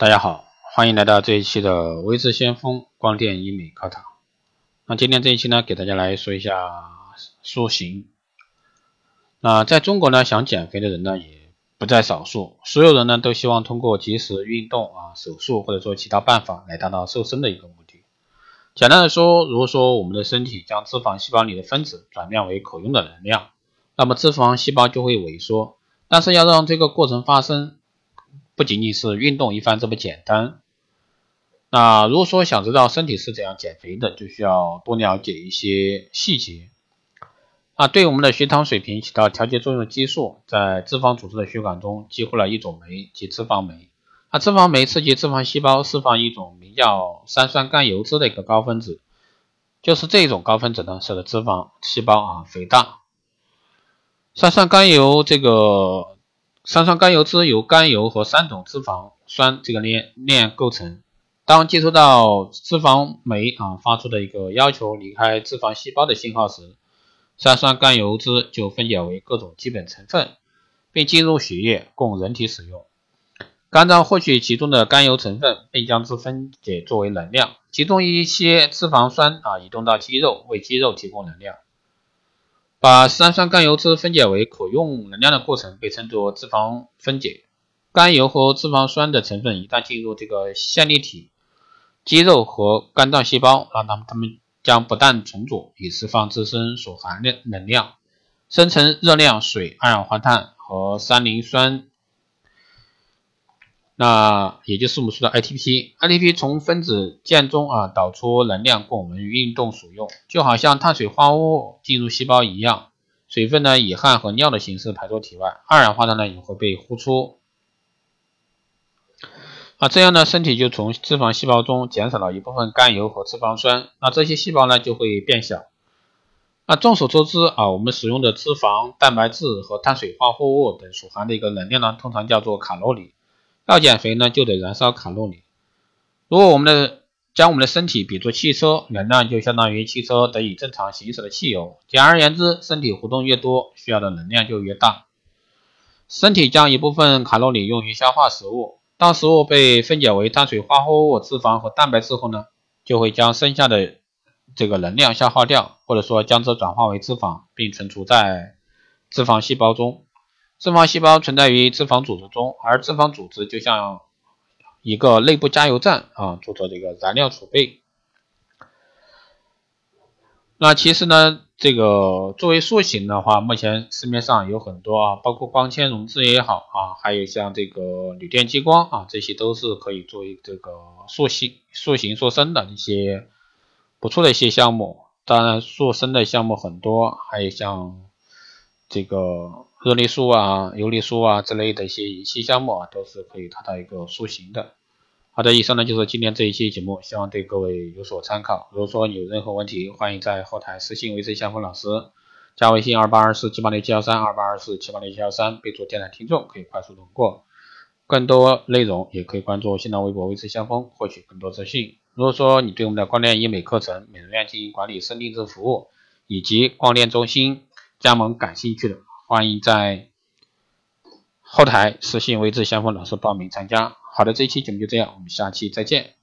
大家好，欢迎来到这一期的微智先锋光电医美课堂。那今天这一期呢，给大家来说一下塑形。那在中国呢，想减肥的人呢也不在少数，所有人呢都希望通过及时运动啊、手术或者说其他办法来达到瘦身的一个目的。简单的说，如果说我们的身体将脂肪细胞里的分子转变为可用的能量，那么脂肪细胞就会萎缩。但是要让这个过程发生，不仅仅是运动一番这么简单。那如果说想知道身体是怎样减肥的，就需要多了解一些细节。啊，对我们的血糖水平起到调节作用的激素，在脂肪组织的血管中激活了一种酶，即脂肪酶。那脂肪酶刺激脂肪细胞释放一种名叫三酸甘油脂的一个高分子，就是这种高分子呢，使得脂肪细胞啊肥大。三酸甘油这个。三酸甘油脂由甘油和三种脂肪酸这个链链构成。当接收到脂肪酶啊发出的一个要求离开脂肪细胞的信号时，三酸甘油脂就分解为各种基本成分，并进入血液供人体使用。肝脏获取其中的甘油成分，并将之分解作为能量。其中一些脂肪酸啊移动到肌肉，为肌肉提供能量。把三酸甘油脂分解为可用能量的过程被称作脂肪分解。甘油和脂肪酸的成分一旦进入这个线粒体、肌肉和肝脏细胞，那它们它们将不断重组，以释放自身所含的能量，生成热量、水、二氧化碳和三磷酸。那也就是我们说的 ATP，ATP 从分子键中啊导出能量供我们运动所用，就好像碳水化合物进入细胞一样。水分呢以汗和尿的形式排出体外，二氧化碳呢也会被呼出。啊，这样呢身体就从脂肪细胞中减少了一部分甘油和脂肪酸，那这些细胞呢就会变小。那众所周知啊，我们使用的脂肪、蛋白质和碳水化合物等所含的一个能量呢，通常叫做卡路里。要减肥呢，就得燃烧卡路里。如果我们的将我们的身体比作汽车，能量就相当于汽车得以正常行驶的汽油。简而言之，身体活动越多，需要的能量就越大。身体将一部分卡路里用于消化食物，当食物被分解为碳水化合物、脂肪和蛋白质后呢，就会将剩下的这个能量消耗掉，或者说将之转化为脂肪，并存储在脂肪细胞中。脂肪细胞存在于脂肪组织中，而脂肪组织就像一个内部加油站啊，做着这个燃料储备。那其实呢，这个作为塑形的话，目前市面上有很多啊，包括光纤溶脂也好啊，还有像这个铝电激光啊，这些都是可以作为这个塑形、塑形、塑身的一些不错的一些项目。当然，塑身的项目很多，还有像这个。热力塑啊、游离塑啊之类的一些仪器项目啊，都是可以达到一个塑形的。好的，以上呢就是今天这一期节目，希望对各位有所参考。如果说你有任何问题，欢迎在后台私信维持相锋老师，加微信二八二四七八六七幺三二八二四七八六七幺三，备注电台听众，可以快速通过。更多内容也可以关注新浪微博维持相锋，获取更多资讯。如果说你对我们的光电医美课程、美容院经营管理、深定制服务以及光电中心加盟感兴趣的，欢迎在后台私信微智相锋老师报名参加。好的，这一期节目就这样，我们下期再见。